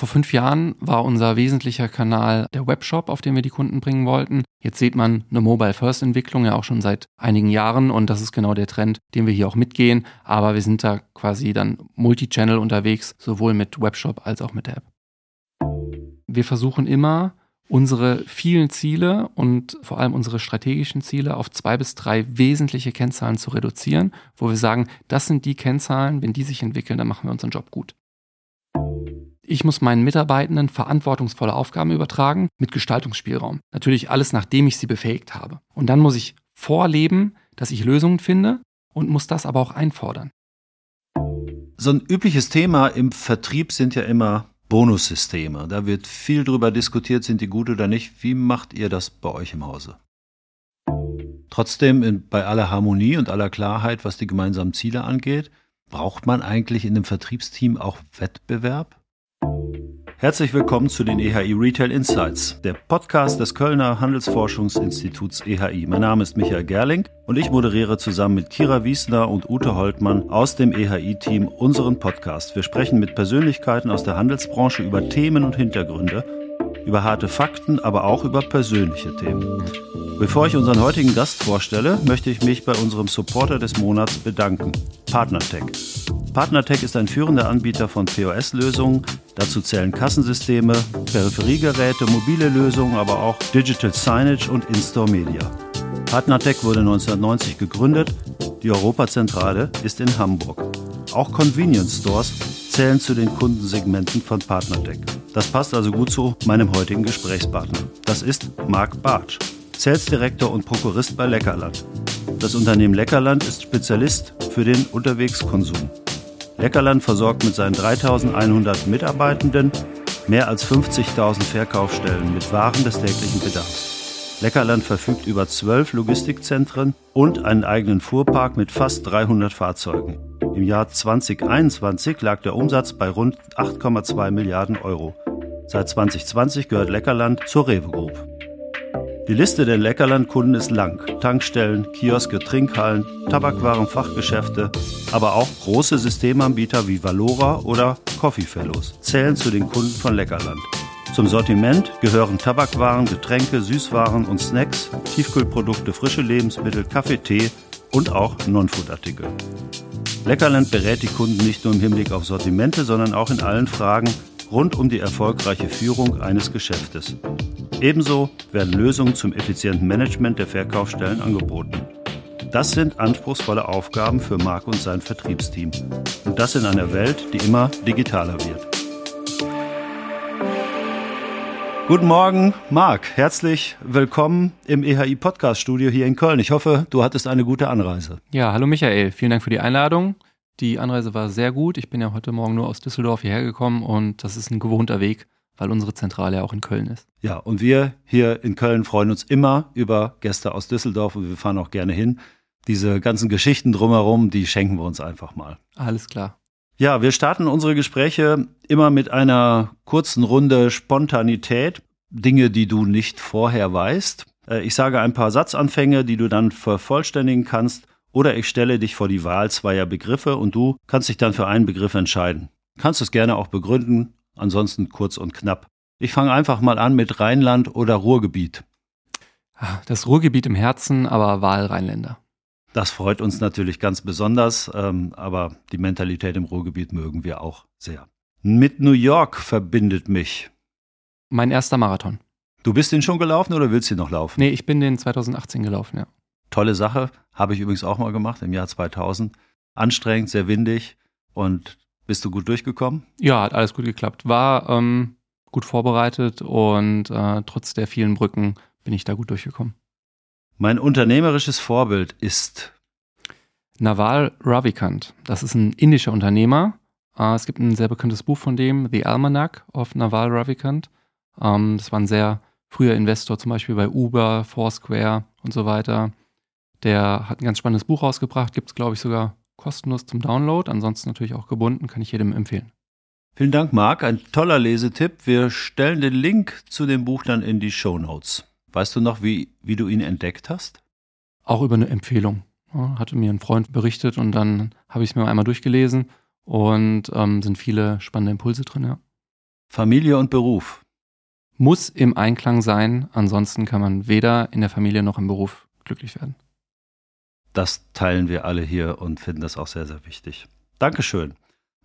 Vor fünf Jahren war unser wesentlicher Kanal der Webshop, auf den wir die Kunden bringen wollten. Jetzt sieht man eine Mobile-First-Entwicklung ja auch schon seit einigen Jahren und das ist genau der Trend, den wir hier auch mitgehen. Aber wir sind da quasi dann Multi-Channel unterwegs, sowohl mit Webshop als auch mit der App. Wir versuchen immer, unsere vielen Ziele und vor allem unsere strategischen Ziele auf zwei bis drei wesentliche Kennzahlen zu reduzieren, wo wir sagen, das sind die Kennzahlen, wenn die sich entwickeln, dann machen wir unseren Job gut. Ich muss meinen Mitarbeitenden verantwortungsvolle Aufgaben übertragen mit Gestaltungsspielraum. Natürlich alles, nachdem ich sie befähigt habe. Und dann muss ich vorleben, dass ich Lösungen finde und muss das aber auch einfordern. So ein übliches Thema im Vertrieb sind ja immer Bonussysteme. Da wird viel drüber diskutiert, sind die gut oder nicht. Wie macht ihr das bei euch im Hause? Trotzdem, in, bei aller Harmonie und aller Klarheit, was die gemeinsamen Ziele angeht, braucht man eigentlich in einem Vertriebsteam auch Wettbewerb? Herzlich willkommen zu den EHI Retail Insights, der Podcast des Kölner Handelsforschungsinstituts EHI. Mein Name ist Michael Gerling und ich moderiere zusammen mit Kira Wiesner und Ute Holtmann aus dem EHI-Team unseren Podcast. Wir sprechen mit Persönlichkeiten aus der Handelsbranche über Themen und Hintergründe, über harte Fakten, aber auch über persönliche Themen. Bevor ich unseren heutigen Gast vorstelle, möchte ich mich bei unserem Supporter des Monats bedanken, PartnerTech. PartnerTech ist ein führender Anbieter von POS-Lösungen. Dazu zählen Kassensysteme, Peripheriegeräte, mobile Lösungen, aber auch Digital Signage und In-Store Media. PartnerTech wurde 1990 gegründet. Die Europazentrale ist in Hamburg. Auch Convenience Stores zählen zu den Kundensegmenten von PartnerTech. Das passt also gut zu meinem heutigen Gesprächspartner. Das ist Marc Bartsch, Sales Director und Prokurist bei Leckerland. Das Unternehmen Leckerland ist Spezialist für den Unterwegskonsum. Leckerland versorgt mit seinen 3100 Mitarbeitenden mehr als 50.000 Verkaufsstellen mit Waren des täglichen Bedarfs. Leckerland verfügt über zwölf Logistikzentren und einen eigenen Fuhrpark mit fast 300 Fahrzeugen. Im Jahr 2021 lag der Umsatz bei rund 8,2 Milliarden Euro. Seit 2020 gehört Leckerland zur Rewe Group. Die Liste der Leckerland-Kunden ist lang. Tankstellen, Kioske, Trinkhallen, Tabakwaren, Fachgeschäfte, aber auch große Systemanbieter wie Valora oder Coffee Fellows zählen zu den Kunden von Leckerland. Zum Sortiment gehören Tabakwaren, Getränke, Süßwaren und Snacks, Tiefkühlprodukte, frische Lebensmittel, Kaffee, Tee und auch Non-Food-Artikel. Leckerland berät die Kunden nicht nur im Hinblick auf Sortimente, sondern auch in allen Fragen rund um die erfolgreiche Führung eines Geschäftes. Ebenso werden Lösungen zum effizienten Management der Verkaufsstellen angeboten. Das sind anspruchsvolle Aufgaben für Marc und sein Vertriebsteam. Und das in einer Welt, die immer digitaler wird. Guten Morgen, Marc. Herzlich willkommen im EHI Podcast Studio hier in Köln. Ich hoffe, du hattest eine gute Anreise. Ja, hallo Michael. Vielen Dank für die Einladung. Die Anreise war sehr gut. Ich bin ja heute Morgen nur aus Düsseldorf hierher gekommen und das ist ein gewohnter Weg weil unsere Zentrale ja auch in Köln ist. Ja, und wir hier in Köln freuen uns immer über Gäste aus Düsseldorf und wir fahren auch gerne hin. Diese ganzen Geschichten drumherum, die schenken wir uns einfach mal. Alles klar. Ja, wir starten unsere Gespräche immer mit einer kurzen Runde Spontanität. Dinge, die du nicht vorher weißt. Äh, ich sage ein paar Satzanfänge, die du dann vervollständigen kannst. Oder ich stelle dich vor die Wahl zweier Begriffe und du kannst dich dann für einen Begriff entscheiden. Kannst es gerne auch begründen ansonsten kurz und knapp. Ich fange einfach mal an mit Rheinland oder Ruhrgebiet. Das Ruhrgebiet im Herzen, aber Wahl Rheinländer. Das freut uns natürlich ganz besonders, ähm, aber die Mentalität im Ruhrgebiet mögen wir auch sehr. Mit New York verbindet mich. Mein erster Marathon. Du bist den schon gelaufen oder willst du noch laufen? Nee, ich bin den 2018 gelaufen, ja. Tolle Sache, habe ich übrigens auch mal gemacht im Jahr 2000. Anstrengend, sehr windig und bist du gut durchgekommen? Ja, hat alles gut geklappt. War ähm, gut vorbereitet und äh, trotz der vielen Brücken bin ich da gut durchgekommen. Mein unternehmerisches Vorbild ist Naval Ravikant. Das ist ein indischer Unternehmer. Äh, es gibt ein sehr bekanntes Buch von dem, The Almanac of Naval Ravikant. Ähm, das war ein sehr früher Investor, zum Beispiel bei Uber, Foursquare und so weiter. Der hat ein ganz spannendes Buch rausgebracht, gibt es, glaube ich, sogar kostenlos zum Download, ansonsten natürlich auch gebunden, kann ich jedem empfehlen. Vielen Dank, Marc. Ein toller Lesetipp. Wir stellen den Link zu dem Buch dann in die Show Notes. Weißt du noch, wie, wie du ihn entdeckt hast? Auch über eine Empfehlung. Ja, hatte mir ein Freund berichtet und dann habe ich es mir einmal durchgelesen und ähm, sind viele spannende Impulse drin, ja. Familie und Beruf. Muss im Einklang sein, ansonsten kann man weder in der Familie noch im Beruf glücklich werden. Das teilen wir alle hier und finden das auch sehr, sehr wichtig. Dankeschön.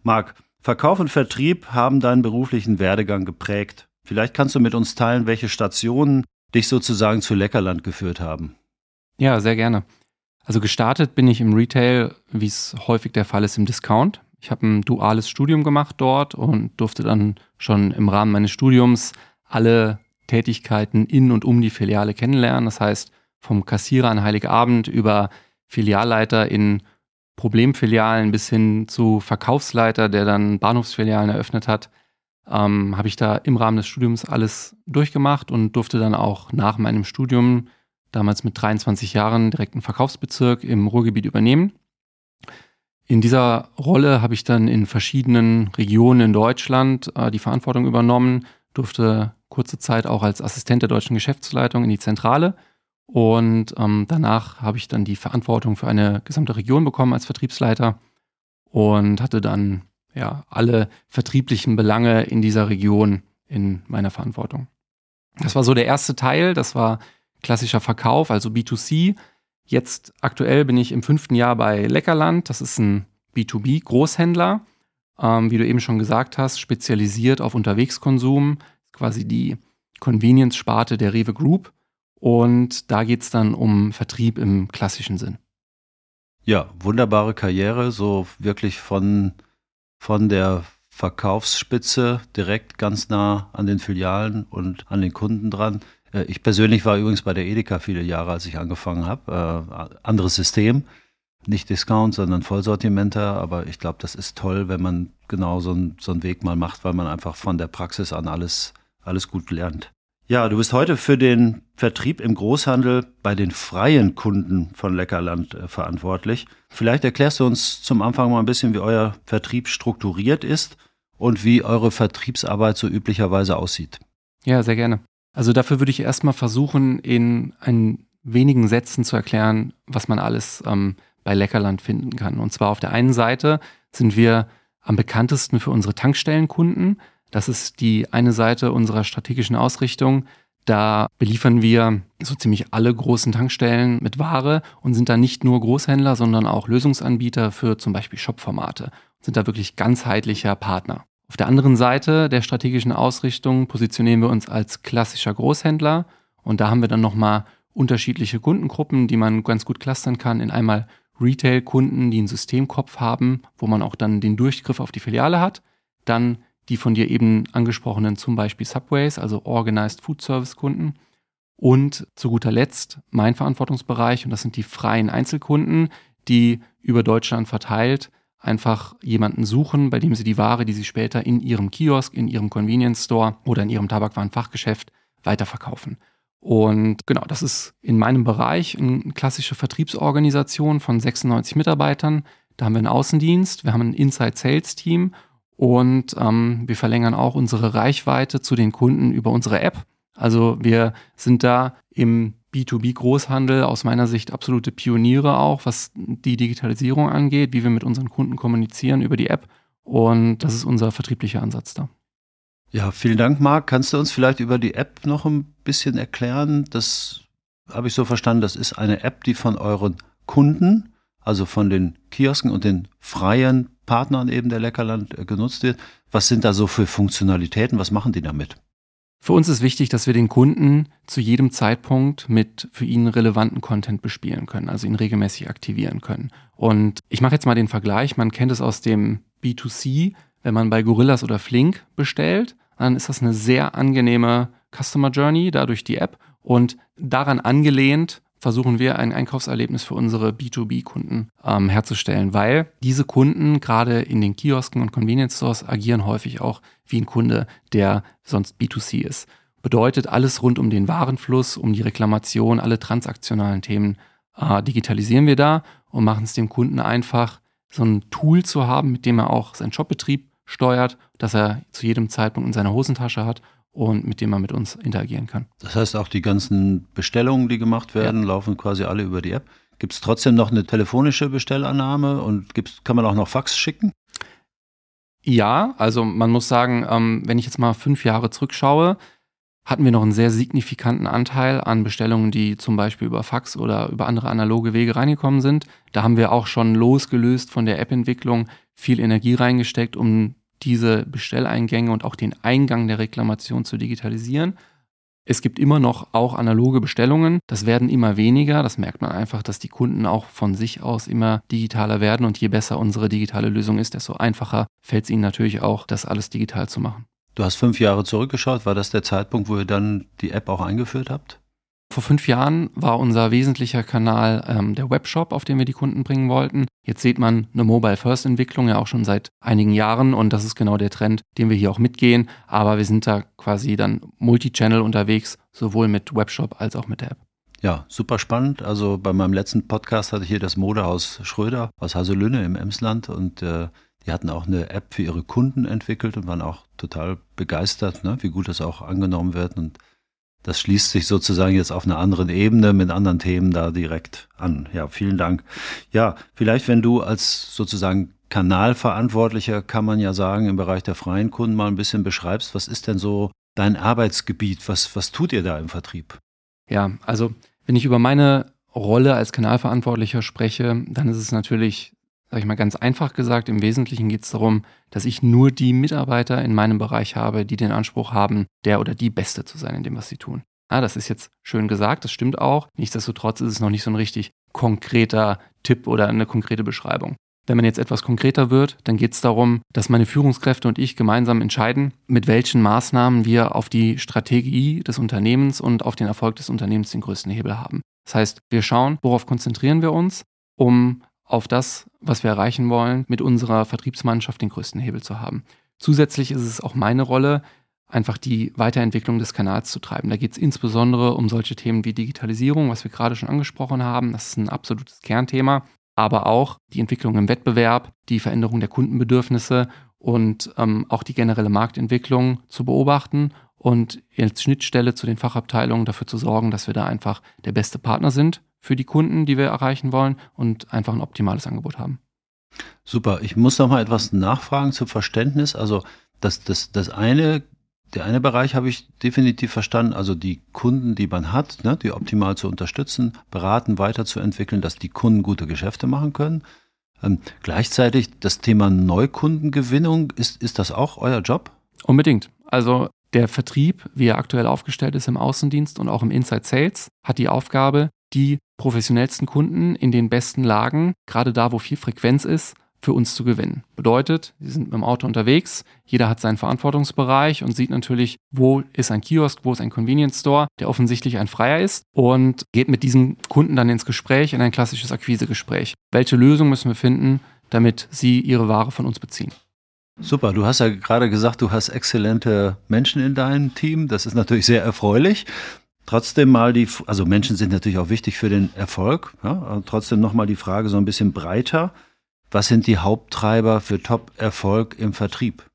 Marc, Verkauf und Vertrieb haben deinen beruflichen Werdegang geprägt. Vielleicht kannst du mit uns teilen, welche Stationen dich sozusagen zu Leckerland geführt haben. Ja, sehr gerne. Also gestartet bin ich im Retail, wie es häufig der Fall ist, im Discount. Ich habe ein duales Studium gemacht dort und durfte dann schon im Rahmen meines Studiums alle Tätigkeiten in und um die Filiale kennenlernen. Das heißt, vom Kassierer an Heiligabend über Filialleiter in Problemfilialen bis hin zu Verkaufsleiter, der dann Bahnhofsfilialen eröffnet hat, ähm, habe ich da im Rahmen des Studiums alles durchgemacht und durfte dann auch nach meinem Studium, damals mit 23 Jahren, direkt einen Verkaufsbezirk im Ruhrgebiet übernehmen. In dieser Rolle habe ich dann in verschiedenen Regionen in Deutschland äh, die Verantwortung übernommen, durfte kurze Zeit auch als Assistent der deutschen Geschäftsleitung in die Zentrale und ähm, danach habe ich dann die Verantwortung für eine gesamte Region bekommen als Vertriebsleiter und hatte dann ja alle vertrieblichen Belange in dieser Region in meiner Verantwortung. Das war so der erste Teil, das war klassischer Verkauf, also B2C. Jetzt aktuell bin ich im fünften Jahr bei Leckerland, das ist ein B2B-Großhändler, ähm, wie du eben schon gesagt hast, spezialisiert auf Unterwegskonsum, quasi die Convenience-Sparte der Rewe Group. Und da geht es dann um Vertrieb im klassischen Sinn. Ja, wunderbare Karriere, so wirklich von, von der Verkaufsspitze direkt ganz nah an den Filialen und an den Kunden dran. Äh, ich persönlich war übrigens bei der Edeka viele Jahre, als ich angefangen habe. Äh, anderes System, nicht Discount, sondern Vollsortimenter. Aber ich glaube, das ist toll, wenn man genau so, ein, so einen Weg mal macht, weil man einfach von der Praxis an alles, alles gut lernt. Ja, du bist heute für den Vertrieb im Großhandel bei den freien Kunden von Leckerland äh, verantwortlich. Vielleicht erklärst du uns zum Anfang mal ein bisschen, wie euer Vertrieb strukturiert ist und wie eure Vertriebsarbeit so üblicherweise aussieht. Ja, sehr gerne. Also dafür würde ich erstmal versuchen, in ein wenigen Sätzen zu erklären, was man alles ähm, bei Leckerland finden kann. Und zwar auf der einen Seite sind wir am bekanntesten für unsere Tankstellenkunden. Das ist die eine Seite unserer strategischen Ausrichtung. Da beliefern wir so ziemlich alle großen Tankstellen mit Ware und sind da nicht nur Großhändler, sondern auch Lösungsanbieter für zum Beispiel Shop-Formate. Sind da wirklich ganzheitlicher Partner. Auf der anderen Seite der strategischen Ausrichtung positionieren wir uns als klassischer Großhändler und da haben wir dann nochmal unterschiedliche Kundengruppen, die man ganz gut clustern kann in einmal Retail-Kunden, die einen Systemkopf haben, wo man auch dann den Durchgriff auf die Filiale hat, dann die von dir eben angesprochenen zum Beispiel Subways, also Organized Food Service Kunden. Und zu guter Letzt mein Verantwortungsbereich, und das sind die freien Einzelkunden, die über Deutschland verteilt einfach jemanden suchen, bei dem sie die Ware, die sie später in ihrem Kiosk, in ihrem Convenience Store oder in ihrem Tabakwarenfachgeschäft weiterverkaufen. Und genau, das ist in meinem Bereich eine klassische Vertriebsorganisation von 96 Mitarbeitern. Da haben wir einen Außendienst, wir haben ein Inside Sales Team und ähm, wir verlängern auch unsere Reichweite zu den Kunden über unsere App. Also wir sind da im B2B-Großhandel aus meiner Sicht absolute Pioniere auch, was die Digitalisierung angeht, wie wir mit unseren Kunden kommunizieren über die App. Und das ist unser vertrieblicher Ansatz da. Ja, vielen Dank, Marc. Kannst du uns vielleicht über die App noch ein bisschen erklären? Das habe ich so verstanden, das ist eine App, die von euren Kunden, also von den Kiosken und den freien Partnern eben der Leckerland äh, genutzt wird. Was sind da so für Funktionalitäten? Was machen die damit? Für uns ist wichtig, dass wir den Kunden zu jedem Zeitpunkt mit für ihn relevanten Content bespielen können, also ihn regelmäßig aktivieren können. Und ich mache jetzt mal den Vergleich, man kennt es aus dem B2C, wenn man bei Gorillas oder Flink bestellt, dann ist das eine sehr angenehme Customer Journey, dadurch die App und daran angelehnt versuchen wir ein Einkaufserlebnis für unsere B2B-Kunden ähm, herzustellen, weil diese Kunden gerade in den Kiosken und Convenience Stores agieren häufig auch wie ein Kunde, der sonst B2C ist. Bedeutet alles rund um den Warenfluss, um die Reklamation, alle transaktionalen Themen äh, digitalisieren wir da und machen es dem Kunden einfach, so ein Tool zu haben, mit dem er auch seinen Shopbetrieb steuert, dass er zu jedem Zeitpunkt in seiner Hosentasche hat und mit dem man mit uns interagieren kann. Das heißt, auch die ganzen Bestellungen, die gemacht werden, ja. laufen quasi alle über die App. Gibt es trotzdem noch eine telefonische Bestellannahme und gibt's, kann man auch noch Fax schicken? Ja, also man muss sagen, ähm, wenn ich jetzt mal fünf Jahre zurückschaue, hatten wir noch einen sehr signifikanten Anteil an Bestellungen, die zum Beispiel über Fax oder über andere analoge Wege reingekommen sind. Da haben wir auch schon losgelöst von der App-Entwicklung viel Energie reingesteckt, um diese Bestelleingänge und auch den Eingang der Reklamation zu digitalisieren. Es gibt immer noch auch analoge Bestellungen. Das werden immer weniger. Das merkt man einfach, dass die Kunden auch von sich aus immer digitaler werden. Und je besser unsere digitale Lösung ist, desto einfacher fällt es ihnen natürlich auch, das alles digital zu machen. Du hast fünf Jahre zurückgeschaut. War das der Zeitpunkt, wo ihr dann die App auch eingeführt habt? Vor fünf Jahren war unser wesentlicher Kanal ähm, der Webshop, auf den wir die Kunden bringen wollten. Jetzt sieht man eine Mobile-First-Entwicklung ja auch schon seit einigen Jahren und das ist genau der Trend, den wir hier auch mitgehen. Aber wir sind da quasi dann Multi-Channel unterwegs, sowohl mit Webshop als auch mit der App. Ja, super spannend. Also bei meinem letzten Podcast hatte ich hier das Modehaus Schröder aus Haselünne im Emsland und äh, die hatten auch eine App für ihre Kunden entwickelt und waren auch total begeistert, ne, wie gut das auch angenommen wird. Und das schließt sich sozusagen jetzt auf einer anderen Ebene mit anderen Themen da direkt an. Ja, vielen Dank. Ja, vielleicht wenn du als sozusagen Kanalverantwortlicher, kann man ja sagen, im Bereich der freien Kunden mal ein bisschen beschreibst, was ist denn so dein Arbeitsgebiet? Was, was tut ihr da im Vertrieb? Ja, also wenn ich über meine Rolle als Kanalverantwortlicher spreche, dann ist es natürlich sage ich mal ganz einfach gesagt, im Wesentlichen geht es darum, dass ich nur die Mitarbeiter in meinem Bereich habe, die den Anspruch haben, der oder die Beste zu sein in dem, was sie tun. Ja, das ist jetzt schön gesagt, das stimmt auch. Nichtsdestotrotz ist es noch nicht so ein richtig konkreter Tipp oder eine konkrete Beschreibung. Wenn man jetzt etwas konkreter wird, dann geht es darum, dass meine Führungskräfte und ich gemeinsam entscheiden, mit welchen Maßnahmen wir auf die Strategie des Unternehmens und auf den Erfolg des Unternehmens den größten Hebel haben. Das heißt, wir schauen, worauf konzentrieren wir uns, um auf das, was wir erreichen wollen, mit unserer Vertriebsmannschaft den größten Hebel zu haben. Zusätzlich ist es auch meine Rolle, einfach die Weiterentwicklung des Kanals zu treiben. Da geht es insbesondere um solche Themen wie Digitalisierung, was wir gerade schon angesprochen haben. Das ist ein absolutes Kernthema. Aber auch die Entwicklung im Wettbewerb, die Veränderung der Kundenbedürfnisse und ähm, auch die generelle Marktentwicklung zu beobachten und als Schnittstelle zu den Fachabteilungen dafür zu sorgen, dass wir da einfach der beste Partner sind für die Kunden, die wir erreichen wollen und einfach ein optimales Angebot haben. Super. Ich muss noch mal etwas nachfragen zum Verständnis. Also das, das, das eine, der eine Bereich habe ich definitiv verstanden. Also die Kunden, die man hat, ne, die optimal zu unterstützen, beraten, weiterzuentwickeln, dass die Kunden gute Geschäfte machen können. Ähm, gleichzeitig das Thema Neukundengewinnung, ist, ist das auch euer Job? Unbedingt. Also der Vertrieb, wie er aktuell aufgestellt ist im Außendienst und auch im Inside Sales, hat die Aufgabe, die professionellsten Kunden in den besten Lagen, gerade da, wo viel Frequenz ist, für uns zu gewinnen. Bedeutet, sie sind mit dem Auto unterwegs, jeder hat seinen Verantwortungsbereich und sieht natürlich, wo ist ein Kiosk, wo ist ein Convenience Store, der offensichtlich ein Freier ist und geht mit diesem Kunden dann ins Gespräch, in ein klassisches Akquisegespräch. Welche Lösung müssen wir finden, damit sie ihre Ware von uns beziehen? Super, du hast ja gerade gesagt, du hast exzellente Menschen in deinem Team. Das ist natürlich sehr erfreulich. Trotzdem mal die, also Menschen sind natürlich auch wichtig für den Erfolg. Ja, trotzdem nochmal die Frage so ein bisschen breiter. Was sind die Haupttreiber für Top-Erfolg im Vertrieb?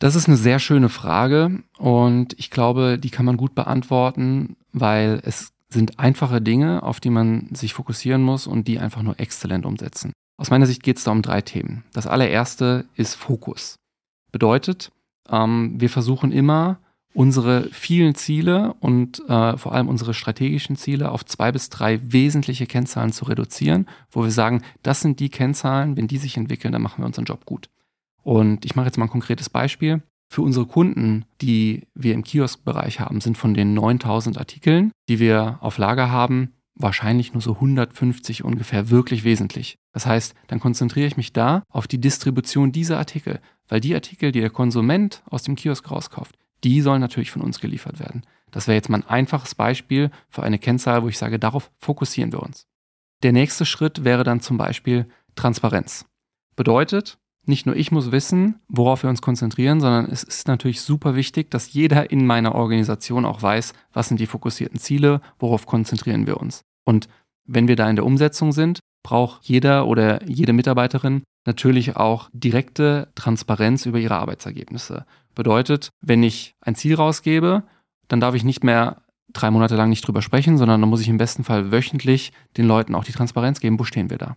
Das ist eine sehr schöne Frage und ich glaube, die kann man gut beantworten, weil es sind einfache Dinge, auf die man sich fokussieren muss und die einfach nur exzellent umsetzen. Aus meiner Sicht geht es da um drei Themen. Das allererste ist Fokus. Bedeutet, ähm, wir versuchen immer, unsere vielen Ziele und äh, vor allem unsere strategischen Ziele auf zwei bis drei wesentliche Kennzahlen zu reduzieren, wo wir sagen, das sind die Kennzahlen, wenn die sich entwickeln, dann machen wir unseren Job gut. Und ich mache jetzt mal ein konkretes Beispiel. Für unsere Kunden, die wir im Kioskbereich haben, sind von den 9000 Artikeln, die wir auf Lager haben, wahrscheinlich nur so 150 ungefähr wirklich wesentlich. Das heißt, dann konzentriere ich mich da auf die Distribution dieser Artikel, weil die Artikel, die der Konsument aus dem Kiosk rauskauft, die sollen natürlich von uns geliefert werden. Das wäre jetzt mal ein einfaches Beispiel für eine Kennzahl, wo ich sage, darauf fokussieren wir uns. Der nächste Schritt wäre dann zum Beispiel Transparenz. Bedeutet, nicht nur ich muss wissen, worauf wir uns konzentrieren, sondern es ist natürlich super wichtig, dass jeder in meiner Organisation auch weiß, was sind die fokussierten Ziele, worauf konzentrieren wir uns. Und wenn wir da in der Umsetzung sind, braucht jeder oder jede Mitarbeiterin natürlich auch direkte Transparenz über ihre Arbeitsergebnisse. Bedeutet, wenn ich ein Ziel rausgebe, dann darf ich nicht mehr drei Monate lang nicht drüber sprechen, sondern dann muss ich im besten Fall wöchentlich den Leuten auch die Transparenz geben, wo stehen wir da.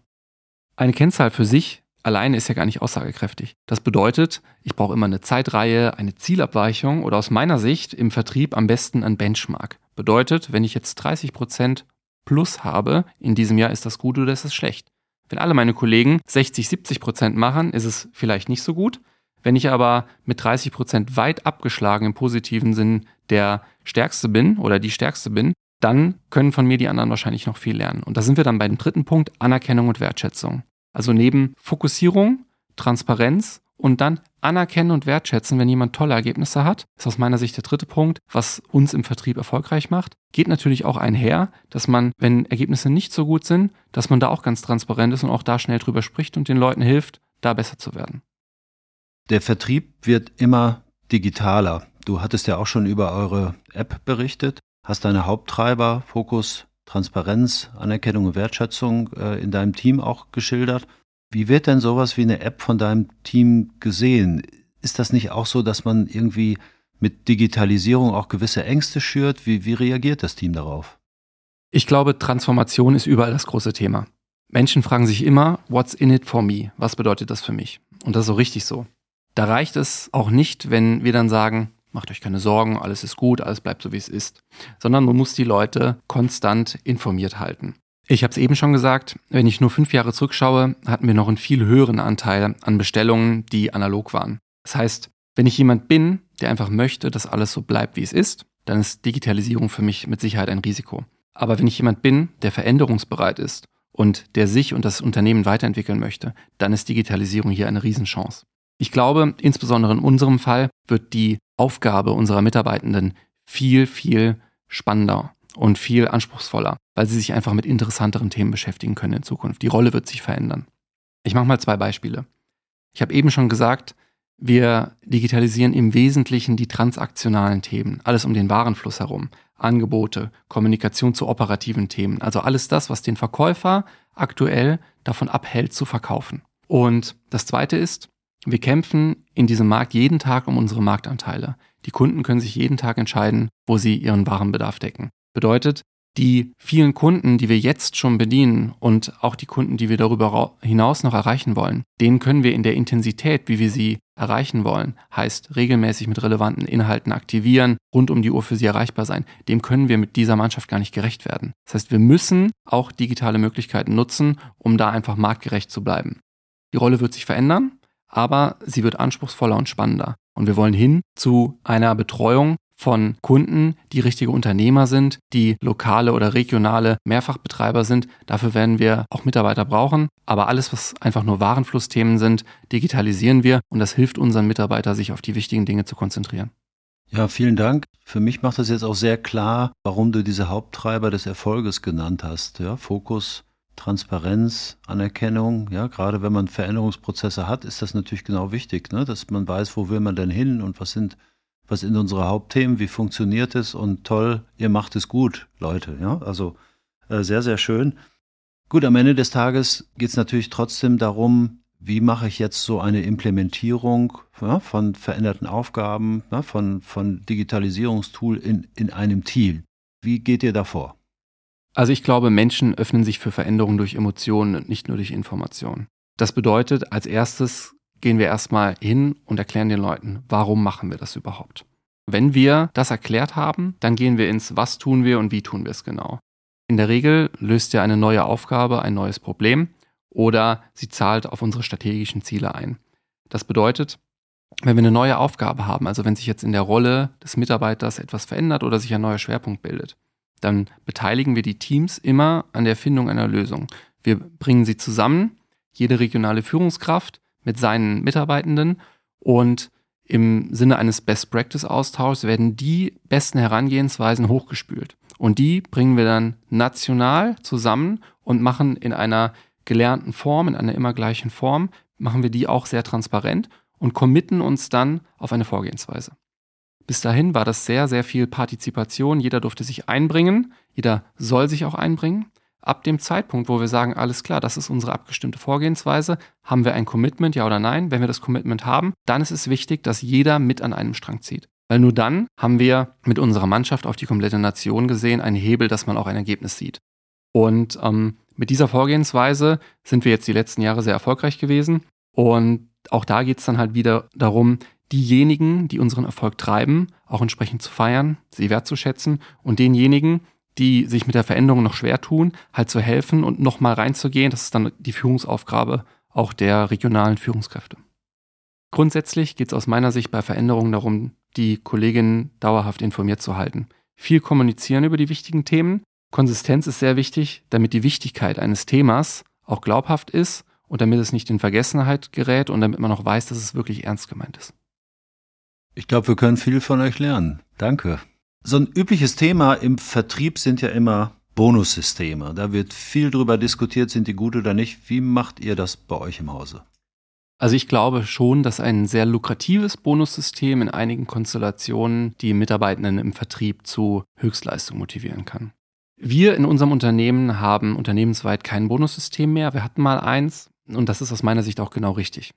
Eine Kennzahl für sich alleine ist ja gar nicht aussagekräftig. Das bedeutet, ich brauche immer eine Zeitreihe, eine Zielabweichung oder aus meiner Sicht im Vertrieb am besten ein Benchmark. Bedeutet, wenn ich jetzt 30 Prozent plus habe, in diesem Jahr ist das gut oder ist es schlecht. Wenn alle meine Kollegen 60, 70 Prozent machen, ist es vielleicht nicht so gut. Wenn ich aber mit 30 Prozent weit abgeschlagen im positiven Sinn der Stärkste bin oder die Stärkste bin, dann können von mir die anderen wahrscheinlich noch viel lernen. Und da sind wir dann bei dem dritten Punkt, Anerkennung und Wertschätzung. Also neben Fokussierung, Transparenz und dann anerkennen und wertschätzen, wenn jemand tolle Ergebnisse hat, ist aus meiner Sicht der dritte Punkt, was uns im Vertrieb erfolgreich macht. Geht natürlich auch einher, dass man, wenn Ergebnisse nicht so gut sind, dass man da auch ganz transparent ist und auch da schnell drüber spricht und den Leuten hilft, da besser zu werden. Der Vertrieb wird immer digitaler. Du hattest ja auch schon über eure App berichtet, hast deine Haupttreiber, Fokus, Transparenz, Anerkennung und Wertschätzung äh, in deinem Team auch geschildert. Wie wird denn sowas wie eine App von deinem Team gesehen? Ist das nicht auch so, dass man irgendwie mit Digitalisierung auch gewisse Ängste schürt? Wie, wie reagiert das Team darauf? Ich glaube, Transformation ist überall das große Thema. Menschen fragen sich immer, what's in it for me? Was bedeutet das für mich? Und das ist so richtig so. Da reicht es auch nicht, wenn wir dann sagen, macht euch keine Sorgen, alles ist gut, alles bleibt so, wie es ist, sondern man muss die Leute konstant informiert halten. Ich habe es eben schon gesagt, wenn ich nur fünf Jahre zurückschaue, hatten wir noch einen viel höheren Anteil an Bestellungen, die analog waren. Das heißt, wenn ich jemand bin, der einfach möchte, dass alles so bleibt, wie es ist, dann ist Digitalisierung für mich mit Sicherheit ein Risiko. Aber wenn ich jemand bin, der veränderungsbereit ist und der sich und das Unternehmen weiterentwickeln möchte, dann ist Digitalisierung hier eine Riesenchance. Ich glaube, insbesondere in unserem Fall wird die Aufgabe unserer Mitarbeitenden viel, viel spannender und viel anspruchsvoller, weil sie sich einfach mit interessanteren Themen beschäftigen können in Zukunft. Die Rolle wird sich verändern. Ich mache mal zwei Beispiele. Ich habe eben schon gesagt, wir digitalisieren im Wesentlichen die transaktionalen Themen, alles um den Warenfluss herum, Angebote, Kommunikation zu operativen Themen, also alles das, was den Verkäufer aktuell davon abhält zu verkaufen. Und das Zweite ist, wir kämpfen in diesem Markt jeden Tag um unsere Marktanteile. Die Kunden können sich jeden Tag entscheiden, wo sie ihren Warenbedarf decken. Bedeutet, die vielen Kunden, die wir jetzt schon bedienen und auch die Kunden, die wir darüber hinaus noch erreichen wollen, denen können wir in der Intensität, wie wir sie erreichen wollen, heißt regelmäßig mit relevanten Inhalten aktivieren, rund um die Uhr für sie erreichbar sein, dem können wir mit dieser Mannschaft gar nicht gerecht werden. Das heißt, wir müssen auch digitale Möglichkeiten nutzen, um da einfach marktgerecht zu bleiben. Die Rolle wird sich verändern aber sie wird anspruchsvoller und spannender. Und wir wollen hin zu einer Betreuung von Kunden, die richtige Unternehmer sind, die lokale oder regionale Mehrfachbetreiber sind. Dafür werden wir auch Mitarbeiter brauchen. Aber alles, was einfach nur Warenflussthemen sind, digitalisieren wir und das hilft unseren Mitarbeitern, sich auf die wichtigen Dinge zu konzentrieren. Ja, vielen Dank. Für mich macht das jetzt auch sehr klar, warum du diese Haupttreiber des Erfolges genannt hast. Ja, Fokus, Transparenz, Anerkennung, ja, gerade wenn man Veränderungsprozesse hat, ist das natürlich genau wichtig, ne? dass man weiß, wo will man denn hin und was sind, was sind unsere Hauptthemen, wie funktioniert es und toll, ihr macht es gut, Leute, ja, also äh, sehr, sehr schön. Gut, am Ende des Tages geht es natürlich trotzdem darum, wie mache ich jetzt so eine Implementierung ja, von veränderten Aufgaben, ja, von, von Digitalisierungstool in, in einem Team. Wie geht ihr davor? Also ich glaube, Menschen öffnen sich für Veränderungen durch Emotionen und nicht nur durch Informationen. Das bedeutet, als erstes gehen wir erstmal hin und erklären den Leuten, warum machen wir das überhaupt. Wenn wir das erklärt haben, dann gehen wir ins Was tun wir und wie tun wir es genau. In der Regel löst ja eine neue Aufgabe ein neues Problem oder sie zahlt auf unsere strategischen Ziele ein. Das bedeutet, wenn wir eine neue Aufgabe haben, also wenn sich jetzt in der Rolle des Mitarbeiters etwas verändert oder sich ein neuer Schwerpunkt bildet, dann beteiligen wir die Teams immer an der Findung einer Lösung. Wir bringen sie zusammen, jede regionale Führungskraft mit seinen Mitarbeitenden und im Sinne eines Best Practice Austauschs werden die besten Herangehensweisen hochgespült. Und die bringen wir dann national zusammen und machen in einer gelernten Form, in einer immer gleichen Form, machen wir die auch sehr transparent und committen uns dann auf eine Vorgehensweise. Bis dahin war das sehr, sehr viel Partizipation. Jeder durfte sich einbringen. Jeder soll sich auch einbringen. Ab dem Zeitpunkt, wo wir sagen, alles klar, das ist unsere abgestimmte Vorgehensweise, haben wir ein Commitment, ja oder nein? Wenn wir das Commitment haben, dann ist es wichtig, dass jeder mit an einem Strang zieht. Weil nur dann haben wir mit unserer Mannschaft auf die komplette Nation gesehen einen Hebel, dass man auch ein Ergebnis sieht. Und ähm, mit dieser Vorgehensweise sind wir jetzt die letzten Jahre sehr erfolgreich gewesen. Und auch da geht es dann halt wieder darum, diejenigen, die unseren Erfolg treiben, auch entsprechend zu feiern, sie wertzuschätzen und denjenigen, die sich mit der Veränderung noch schwer tun, halt zu helfen und nochmal reinzugehen. Das ist dann die Führungsaufgabe auch der regionalen Führungskräfte. Grundsätzlich geht es aus meiner Sicht bei Veränderungen darum, die Kolleginnen dauerhaft informiert zu halten. Viel kommunizieren über die wichtigen Themen. Konsistenz ist sehr wichtig, damit die Wichtigkeit eines Themas auch glaubhaft ist und damit es nicht in Vergessenheit gerät und damit man auch weiß, dass es wirklich ernst gemeint ist. Ich glaube, wir können viel von euch lernen. Danke. So ein übliches Thema im Vertrieb sind ja immer Bonussysteme. Da wird viel drüber diskutiert, sind die gut oder nicht. Wie macht ihr das bei euch im Hause? Also ich glaube schon, dass ein sehr lukratives Bonussystem in einigen Konstellationen die Mitarbeitenden im Vertrieb zu Höchstleistung motivieren kann. Wir in unserem Unternehmen haben unternehmensweit kein Bonussystem mehr. Wir hatten mal eins und das ist aus meiner Sicht auch genau richtig.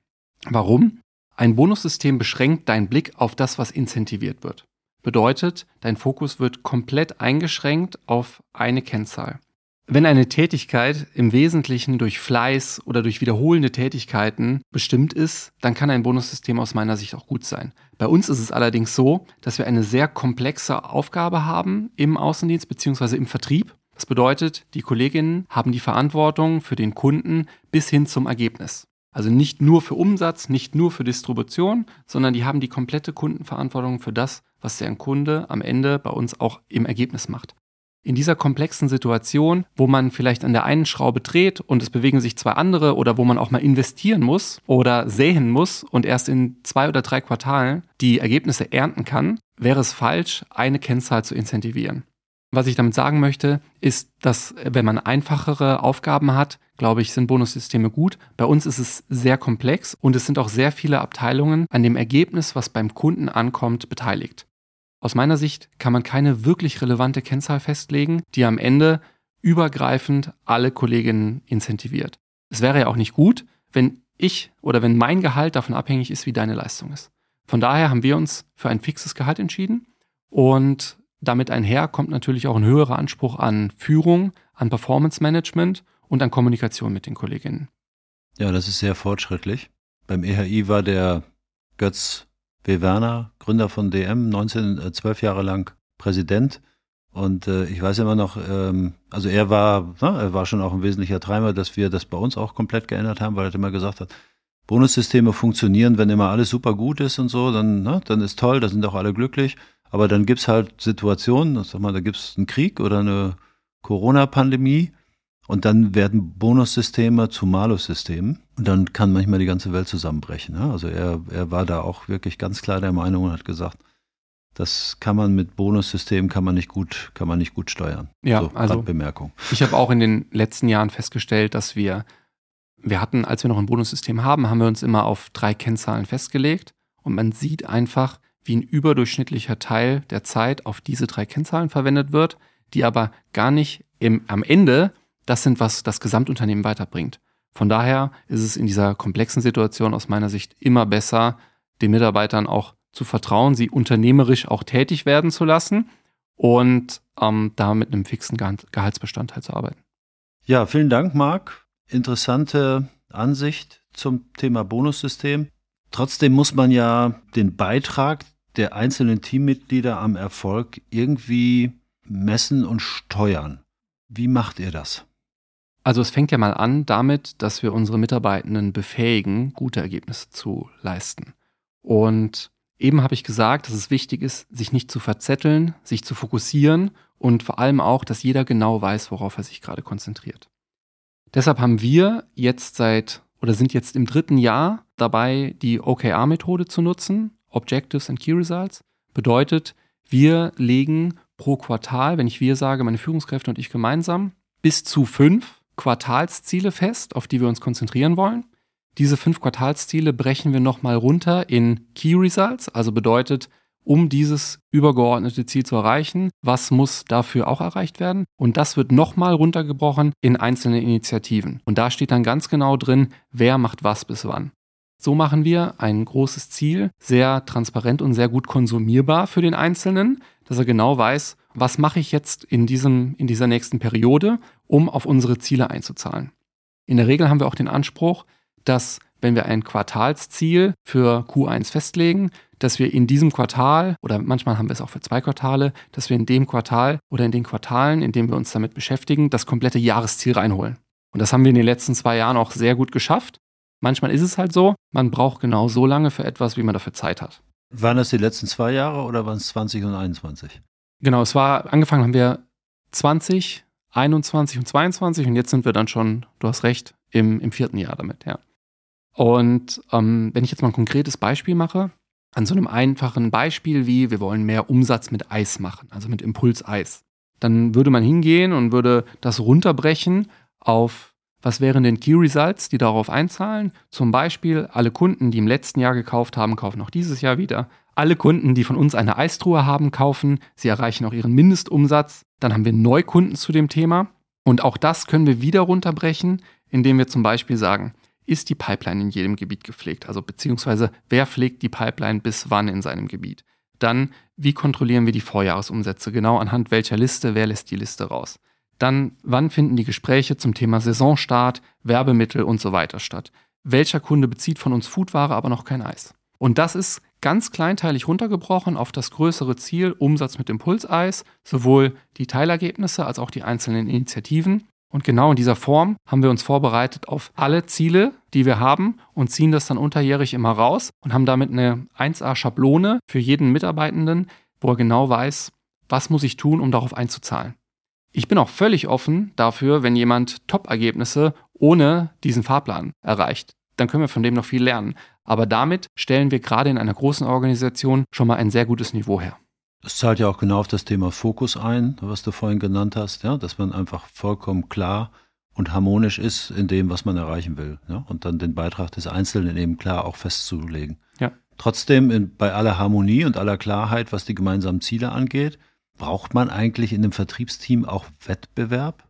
Warum? Ein Bonussystem beschränkt deinen Blick auf das, was incentiviert wird. Bedeutet, dein Fokus wird komplett eingeschränkt auf eine Kennzahl. Wenn eine Tätigkeit im Wesentlichen durch Fleiß oder durch wiederholende Tätigkeiten bestimmt ist, dann kann ein Bonussystem aus meiner Sicht auch gut sein. Bei uns ist es allerdings so, dass wir eine sehr komplexe Aufgabe haben im Außendienst bzw. im Vertrieb. Das bedeutet, die Kolleginnen haben die Verantwortung für den Kunden bis hin zum Ergebnis. Also nicht nur für Umsatz, nicht nur für Distribution, sondern die haben die komplette Kundenverantwortung für das, was der Kunde am Ende bei uns auch im Ergebnis macht in dieser komplexen Situation, wo man vielleicht an der einen Schraube dreht und es bewegen sich zwei andere oder wo man auch mal investieren muss oder säen muss und erst in zwei oder drei Quartalen die Ergebnisse ernten kann, wäre es falsch, eine Kennzahl zu incentivieren. Was ich damit sagen möchte, ist, dass wenn man einfachere Aufgaben hat, glaube ich, sind Bonussysteme gut. Bei uns ist es sehr komplex und es sind auch sehr viele Abteilungen an dem Ergebnis, was beim Kunden ankommt, beteiligt. Aus meiner Sicht kann man keine wirklich relevante Kennzahl festlegen, die am Ende übergreifend alle Kolleginnen incentiviert. Es wäre ja auch nicht gut, wenn ich oder wenn mein Gehalt davon abhängig ist, wie deine Leistung ist. Von daher haben wir uns für ein fixes Gehalt entschieden und damit einher kommt natürlich auch ein höherer Anspruch an Führung, an Performance Management und an Kommunikation mit den Kolleginnen. Ja, das ist sehr fortschrittlich. Beim EHI war der Götz W. Werner, Gründer von DM, 19, äh, 12 Jahre lang Präsident. Und äh, ich weiß immer noch, ähm, also er war, na, er war schon auch ein wesentlicher Treiber, dass wir das bei uns auch komplett geändert haben, weil er immer gesagt hat, Bonussysteme funktionieren, wenn immer alles super gut ist und so, dann, na, dann ist toll, da sind auch alle glücklich. Aber dann gibt's halt Situationen, sag mal, da gibt's einen Krieg oder eine Corona-Pandemie und dann werden Bonussysteme zu Malus-Systemen. Und dann kann manchmal die ganze Welt zusammenbrechen. Ja? Also er, er war da auch wirklich ganz klar der Meinung und hat gesagt, das kann man mit Bonussystemen kann man nicht gut, kann man nicht gut steuern. Ja, so, also Bemerkung. Ich habe auch in den letzten Jahren festgestellt, dass wir, wir hatten, als wir noch ein Bonussystem haben, haben wir uns immer auf drei Kennzahlen festgelegt und man sieht einfach, wie ein überdurchschnittlicher Teil der Zeit auf diese drei Kennzahlen verwendet wird, die aber gar nicht im, am Ende das sind, was das Gesamtunternehmen weiterbringt. Von daher ist es in dieser komplexen Situation aus meiner Sicht immer besser, den Mitarbeitern auch zu vertrauen, sie unternehmerisch auch tätig werden zu lassen und ähm, da mit einem fixen Gehaltsbestandteil zu arbeiten. Ja, vielen Dank, Marc. Interessante Ansicht zum Thema Bonussystem. Trotzdem muss man ja den Beitrag der einzelnen Teammitglieder am Erfolg irgendwie messen und steuern. Wie macht ihr das? Also es fängt ja mal an damit, dass wir unsere Mitarbeitenden befähigen, gute Ergebnisse zu leisten. Und eben habe ich gesagt, dass es wichtig ist, sich nicht zu verzetteln, sich zu fokussieren und vor allem auch, dass jeder genau weiß, worauf er sich gerade konzentriert. Deshalb haben wir jetzt seit oder sind jetzt im dritten Jahr dabei, die OKR-Methode zu nutzen, Objectives and Key Results. Bedeutet, wir legen pro Quartal, wenn ich wir sage, meine Führungskräfte und ich gemeinsam, bis zu fünf Quartalsziele fest, auf die wir uns konzentrieren wollen. Diese fünf Quartalsziele brechen wir nochmal runter in Key Results, also bedeutet, um dieses übergeordnete Ziel zu erreichen, was muss dafür auch erreicht werden? Und das wird nochmal runtergebrochen in einzelne Initiativen. Und da steht dann ganz genau drin, wer macht was bis wann. So machen wir ein großes Ziel sehr transparent und sehr gut konsumierbar für den Einzelnen, dass er genau weiß, was mache ich jetzt in, diesem, in dieser nächsten Periode, um auf unsere Ziele einzuzahlen. In der Regel haben wir auch den Anspruch, dass wenn wir ein Quartalsziel für Q1 festlegen, dass wir in diesem Quartal oder manchmal haben wir es auch für zwei Quartale, dass wir in dem Quartal oder in den Quartalen, in denen wir uns damit beschäftigen, das komplette Jahresziel reinholen. Und das haben wir in den letzten zwei Jahren auch sehr gut geschafft. Manchmal ist es halt so, man braucht genau so lange für etwas, wie man dafür Zeit hat. Waren das die letzten zwei Jahre oder waren es 20 und 21? Genau, es war, angefangen haben wir 20, 21 und 22 und jetzt sind wir dann schon, du hast recht, im, im vierten Jahr damit, ja. Und ähm, wenn ich jetzt mal ein konkretes Beispiel mache, an so einem einfachen Beispiel wie, wir wollen mehr Umsatz mit Eis machen, also mit Impulseis, dann würde man hingehen und würde das runterbrechen auf, was wären denn Key Results, die darauf einzahlen? Zum Beispiel, alle Kunden, die im letzten Jahr gekauft haben, kaufen auch dieses Jahr wieder. Alle Kunden, die von uns eine Eistruhe haben, kaufen. Sie erreichen auch ihren Mindestumsatz. Dann haben wir Neukunden zu dem Thema. Und auch das können wir wieder runterbrechen, indem wir zum Beispiel sagen, ist die Pipeline in jedem Gebiet gepflegt? Also beziehungsweise wer pflegt die Pipeline bis wann in seinem Gebiet? Dann, wie kontrollieren wir die Vorjahresumsätze? Genau anhand welcher Liste, wer lässt die Liste raus? Dann, wann finden die Gespräche zum Thema Saisonstart, Werbemittel und so weiter statt? Welcher Kunde bezieht von uns Foodware, aber noch kein Eis? Und das ist ganz kleinteilig runtergebrochen auf das größere Ziel Umsatz mit Impulseis, sowohl die Teilergebnisse als auch die einzelnen Initiativen. Und genau in dieser Form haben wir uns vorbereitet auf alle Ziele, die wir haben und ziehen das dann unterjährig immer raus und haben damit eine 1A-Schablone für jeden Mitarbeitenden, wo er genau weiß, was muss ich tun, um darauf einzuzahlen. Ich bin auch völlig offen dafür, wenn jemand Top-Ergebnisse ohne diesen Fahrplan erreicht. Dann können wir von dem noch viel lernen. Aber damit stellen wir gerade in einer großen Organisation schon mal ein sehr gutes Niveau her. Das zahlt ja auch genau auf das Thema Fokus ein, was du vorhin genannt hast, ja, dass man einfach vollkommen klar und harmonisch ist in dem, was man erreichen will. Ja, und dann den Beitrag des Einzelnen eben klar auch festzulegen. Ja. Trotzdem, in, bei aller Harmonie und aller Klarheit, was die gemeinsamen Ziele angeht, braucht man eigentlich in einem Vertriebsteam auch Wettbewerb?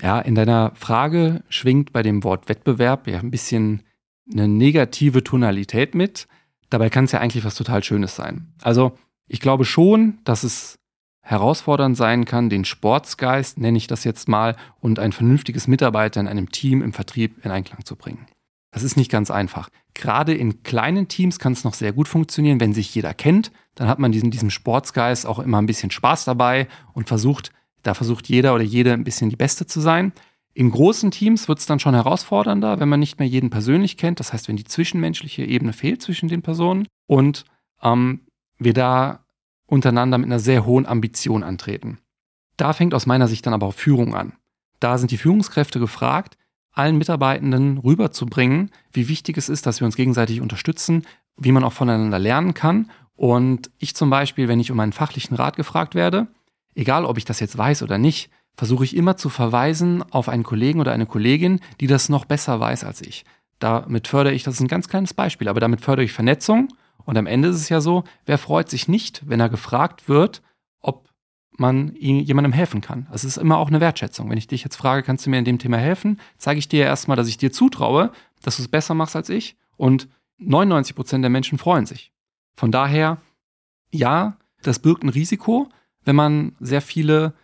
Ja, in deiner Frage schwingt bei dem Wort Wettbewerb ja ein bisschen eine negative Tonalität mit. Dabei kann es ja eigentlich was total Schönes sein. Also ich glaube schon, dass es herausfordernd sein kann, den Sportsgeist, nenne ich das jetzt mal, und ein vernünftiges Mitarbeiter in einem Team im Vertrieb in Einklang zu bringen. Das ist nicht ganz einfach. Gerade in kleinen Teams kann es noch sehr gut funktionieren, wenn sich jeder kennt. Dann hat man diesen, diesem Sportsgeist auch immer ein bisschen Spaß dabei und versucht, da versucht jeder oder jede ein bisschen die Beste zu sein. In großen Teams wird es dann schon herausfordernder, wenn man nicht mehr jeden persönlich kennt. Das heißt, wenn die zwischenmenschliche Ebene fehlt zwischen den Personen und ähm, wir da untereinander mit einer sehr hohen Ambition antreten. Da fängt aus meiner Sicht dann aber auch Führung an. Da sind die Führungskräfte gefragt, allen Mitarbeitenden rüberzubringen, wie wichtig es ist, dass wir uns gegenseitig unterstützen, wie man auch voneinander lernen kann. Und ich zum Beispiel, wenn ich um einen fachlichen Rat gefragt werde, egal ob ich das jetzt weiß oder nicht, versuche ich immer zu verweisen auf einen Kollegen oder eine Kollegin, die das noch besser weiß als ich. Damit fördere ich, das ist ein ganz kleines Beispiel, aber damit fördere ich Vernetzung und am Ende ist es ja so, wer freut sich nicht, wenn er gefragt wird, man jemandem helfen kann. Es ist immer auch eine Wertschätzung. Wenn ich dich jetzt frage, kannst du mir in dem Thema helfen, zeige ich dir erstmal, dass ich dir zutraue, dass du es besser machst als ich. Und 99 Prozent der Menschen freuen sich. Von daher, ja, das birgt ein Risiko, wenn man sehr viele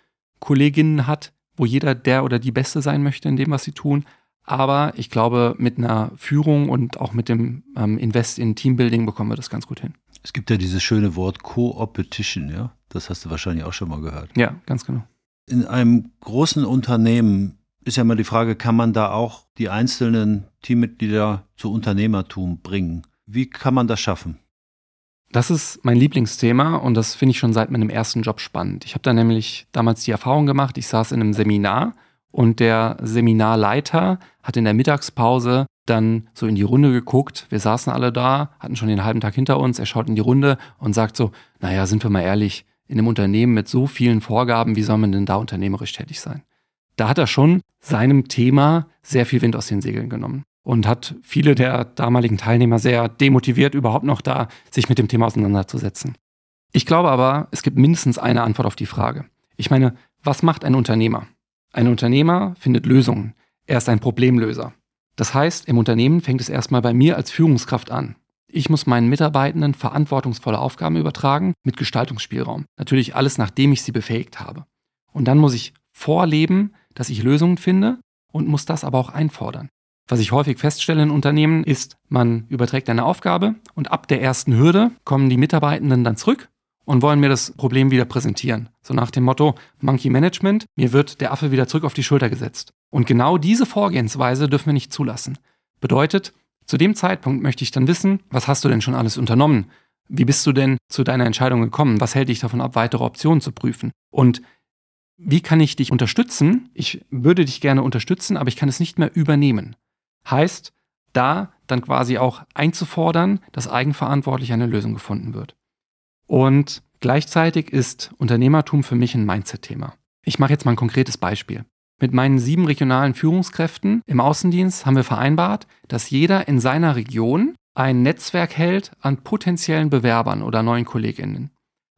Kolleginnen hat, wo jeder der oder die Beste sein möchte in dem, was sie tun. Aber ich glaube, mit einer Führung und auch mit dem ähm, Invest in Teambuilding bekommen wir das ganz gut hin. Es gibt ja dieses schöne Wort Co-Opetition, ja? Das hast du wahrscheinlich auch schon mal gehört. Ja, ganz genau. In einem großen Unternehmen ist ja mal die Frage, kann man da auch die einzelnen Teammitglieder zu Unternehmertum bringen? Wie kann man das schaffen? Das ist mein Lieblingsthema und das finde ich schon seit meinem ersten Job spannend. Ich habe da nämlich damals die Erfahrung gemacht, ich saß in einem Seminar und der Seminarleiter hat in der Mittagspause dann so in die Runde geguckt. Wir saßen alle da, hatten schon den halben Tag hinter uns. Er schaut in die Runde und sagt so, naja, sind wir mal ehrlich, in einem Unternehmen mit so vielen Vorgaben, wie soll man denn da unternehmerisch tätig sein? Da hat er schon seinem Thema sehr viel Wind aus den Segeln genommen und hat viele der damaligen Teilnehmer sehr demotiviert, überhaupt noch da sich mit dem Thema auseinanderzusetzen. Ich glaube aber, es gibt mindestens eine Antwort auf die Frage. Ich meine, was macht ein Unternehmer? Ein Unternehmer findet Lösungen. Er ist ein Problemlöser. Das heißt, im Unternehmen fängt es erstmal bei mir als Führungskraft an. Ich muss meinen Mitarbeitenden verantwortungsvolle Aufgaben übertragen mit Gestaltungsspielraum. Natürlich alles, nachdem ich sie befähigt habe. Und dann muss ich vorleben, dass ich Lösungen finde und muss das aber auch einfordern. Was ich häufig feststelle in Unternehmen ist, man überträgt eine Aufgabe und ab der ersten Hürde kommen die Mitarbeitenden dann zurück und wollen mir das Problem wieder präsentieren. So nach dem Motto Monkey Management, mir wird der Affe wieder zurück auf die Schulter gesetzt. Und genau diese Vorgehensweise dürfen wir nicht zulassen. Bedeutet, zu dem Zeitpunkt möchte ich dann wissen, was hast du denn schon alles unternommen? Wie bist du denn zu deiner Entscheidung gekommen? Was hält dich davon ab, weitere Optionen zu prüfen? Und wie kann ich dich unterstützen? Ich würde dich gerne unterstützen, aber ich kann es nicht mehr übernehmen. Heißt, da dann quasi auch einzufordern, dass eigenverantwortlich eine Lösung gefunden wird. Und gleichzeitig ist Unternehmertum für mich ein Mindset-Thema. Ich mache jetzt mal ein konkretes Beispiel. Mit meinen sieben regionalen Führungskräften im Außendienst haben wir vereinbart, dass jeder in seiner Region ein Netzwerk hält an potenziellen Bewerbern oder neuen Kolleginnen.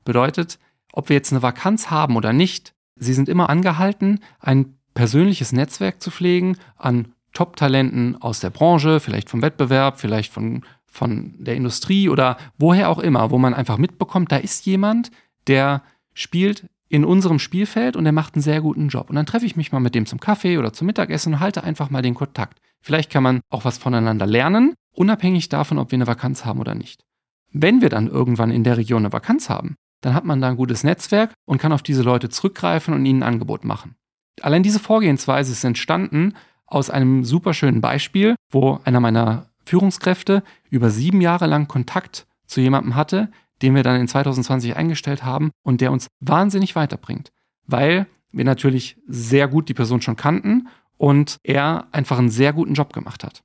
Bedeutet, ob wir jetzt eine Vakanz haben oder nicht, sie sind immer angehalten, ein persönliches Netzwerk zu pflegen an Top-Talenten aus der Branche, vielleicht vom Wettbewerb, vielleicht von von der Industrie oder woher auch immer, wo man einfach mitbekommt, da ist jemand, der spielt in unserem Spielfeld und der macht einen sehr guten Job. Und dann treffe ich mich mal mit dem zum Kaffee oder zum Mittagessen und halte einfach mal den Kontakt. Vielleicht kann man auch was voneinander lernen, unabhängig davon, ob wir eine Vakanz haben oder nicht. Wenn wir dann irgendwann in der Region eine Vakanz haben, dann hat man da ein gutes Netzwerk und kann auf diese Leute zurückgreifen und ihnen ein Angebot machen. Allein diese Vorgehensweise ist entstanden aus einem super schönen Beispiel, wo einer meiner Führungskräfte über sieben Jahre lang Kontakt zu jemandem hatte, den wir dann in 2020 eingestellt haben und der uns wahnsinnig weiterbringt, weil wir natürlich sehr gut die Person schon kannten und er einfach einen sehr guten Job gemacht hat.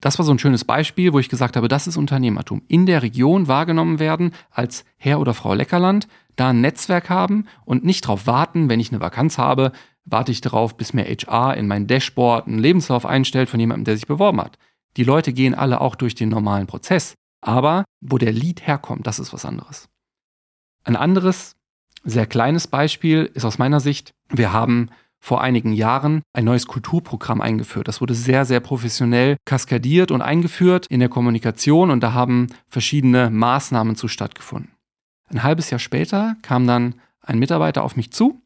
Das war so ein schönes Beispiel, wo ich gesagt habe, das ist Unternehmertum. In der Region wahrgenommen werden als Herr oder Frau Leckerland, da ein Netzwerk haben und nicht darauf warten, wenn ich eine Vakanz habe, warte ich darauf, bis mir HR in mein Dashboard einen Lebenslauf einstellt von jemandem, der sich beworben hat. Die Leute gehen alle auch durch den normalen Prozess. Aber wo der Lead herkommt, das ist was anderes. Ein anderes, sehr kleines Beispiel ist aus meiner Sicht, wir haben vor einigen Jahren ein neues Kulturprogramm eingeführt. Das wurde sehr, sehr professionell kaskadiert und eingeführt in der Kommunikation und da haben verschiedene Maßnahmen zu stattgefunden. Ein halbes Jahr später kam dann ein Mitarbeiter auf mich zu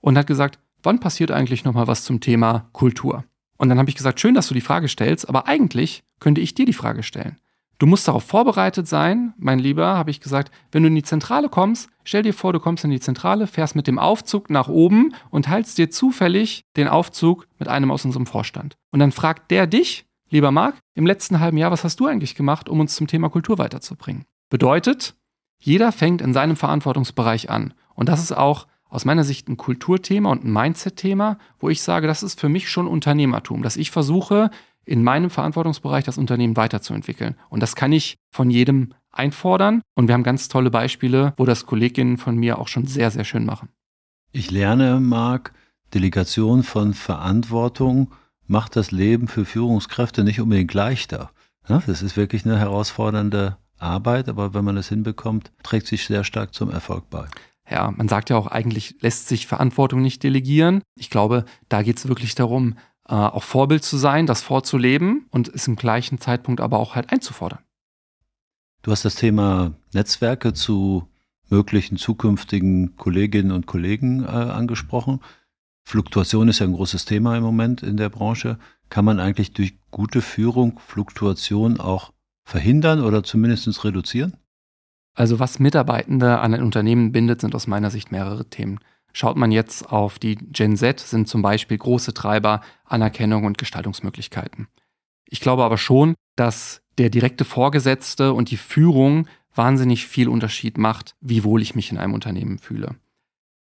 und hat gesagt, wann passiert eigentlich nochmal was zum Thema Kultur? Und dann habe ich gesagt, schön, dass du die Frage stellst, aber eigentlich könnte ich dir die Frage stellen. Du musst darauf vorbereitet sein, mein Lieber, habe ich gesagt, wenn du in die Zentrale kommst, stell dir vor, du kommst in die Zentrale, fährst mit dem Aufzug nach oben und teilst dir zufällig den Aufzug mit einem aus unserem Vorstand. Und dann fragt der dich, lieber Marc, im letzten halben Jahr, was hast du eigentlich gemacht, um uns zum Thema Kultur weiterzubringen? Bedeutet, jeder fängt in seinem Verantwortungsbereich an. Und das ist auch aus meiner Sicht ein Kulturthema und ein Mindset-Thema, wo ich sage, das ist für mich schon Unternehmertum, dass ich versuche, in meinem Verantwortungsbereich das Unternehmen weiterzuentwickeln. Und das kann ich von jedem einfordern. Und wir haben ganz tolle Beispiele, wo das Kolleginnen von mir auch schon sehr, sehr schön machen. Ich lerne, Marc, Delegation von Verantwortung macht das Leben für Führungskräfte nicht unbedingt leichter. Das ist wirklich eine herausfordernde Arbeit, aber wenn man es hinbekommt, trägt sich sehr stark zum Erfolg bei ja, man sagt ja auch, eigentlich lässt sich Verantwortung nicht delegieren. Ich glaube, da geht es wirklich darum, äh, auch Vorbild zu sein, das vorzuleben und es im gleichen Zeitpunkt aber auch halt einzufordern. Du hast das Thema Netzwerke zu möglichen zukünftigen Kolleginnen und Kollegen äh, angesprochen. Fluktuation ist ja ein großes Thema im Moment in der Branche. Kann man eigentlich durch gute Führung Fluktuation auch verhindern oder zumindest reduzieren? Also was Mitarbeitende an ein Unternehmen bindet, sind aus meiner Sicht mehrere Themen. Schaut man jetzt auf die Gen Z, sind zum Beispiel große Treiber Anerkennung und Gestaltungsmöglichkeiten. Ich glaube aber schon, dass der direkte Vorgesetzte und die Führung wahnsinnig viel Unterschied macht, wie wohl ich mich in einem Unternehmen fühle.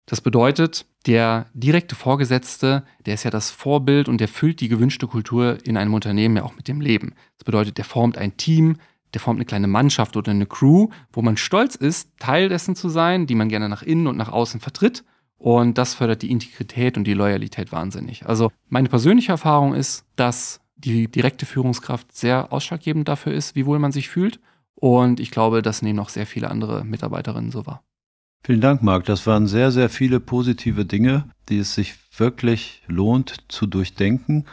Das bedeutet, der direkte Vorgesetzte, der ist ja das Vorbild und der füllt die gewünschte Kultur in einem Unternehmen ja auch mit dem Leben. Das bedeutet, der formt ein Team, der formt eine kleine Mannschaft oder eine Crew, wo man stolz ist, Teil dessen zu sein, die man gerne nach innen und nach außen vertritt. Und das fördert die Integrität und die Loyalität wahnsinnig. Also meine persönliche Erfahrung ist, dass die direkte Führungskraft sehr ausschlaggebend dafür ist, wie wohl man sich fühlt. Und ich glaube, das nehmen auch sehr viele andere Mitarbeiterinnen so wahr. Vielen Dank, Marc. Das waren sehr, sehr viele positive Dinge, die es sich wirklich lohnt zu durchdenken.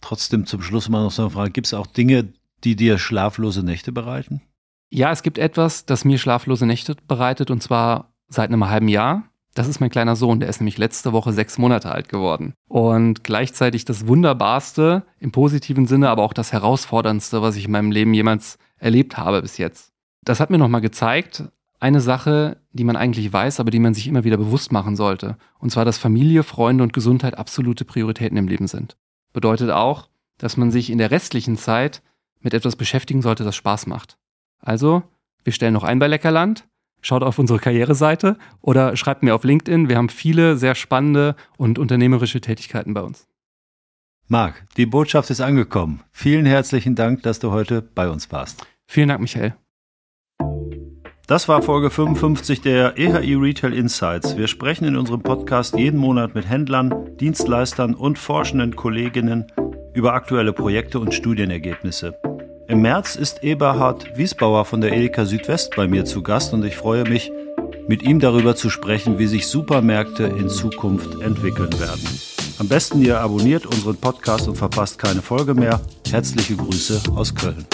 Trotzdem zum Schluss mal noch so eine Frage. Gibt es auch Dinge, die dir schlaflose Nächte bereiten? Ja, es gibt etwas, das mir schlaflose Nächte bereitet und zwar seit einem halben Jahr. Das ist mein kleiner Sohn, der ist nämlich letzte Woche sechs Monate alt geworden. Und gleichzeitig das Wunderbarste im positiven Sinne, aber auch das Herausforderndste, was ich in meinem Leben jemals erlebt habe bis jetzt. Das hat mir nochmal gezeigt, eine Sache, die man eigentlich weiß, aber die man sich immer wieder bewusst machen sollte. Und zwar, dass Familie, Freunde und Gesundheit absolute Prioritäten im Leben sind. Bedeutet auch, dass man sich in der restlichen Zeit mit etwas beschäftigen sollte, das Spaß macht. Also, wir stellen noch ein bei Leckerland. Schaut auf unsere Karriereseite oder schreibt mir auf LinkedIn. Wir haben viele sehr spannende und unternehmerische Tätigkeiten bei uns. Marc, die Botschaft ist angekommen. Vielen herzlichen Dank, dass du heute bei uns warst. Vielen Dank, Michael. Das war Folge 55 der EHI Retail Insights. Wir sprechen in unserem Podcast jeden Monat mit Händlern, Dienstleistern und forschenden Kolleginnen über aktuelle Projekte und Studienergebnisse. Im März ist Eberhard Wiesbauer von der Edeka Südwest bei mir zu Gast und ich freue mich, mit ihm darüber zu sprechen, wie sich Supermärkte in Zukunft entwickeln werden. Am besten ihr abonniert unseren Podcast und verpasst keine Folge mehr. Herzliche Grüße aus Köln.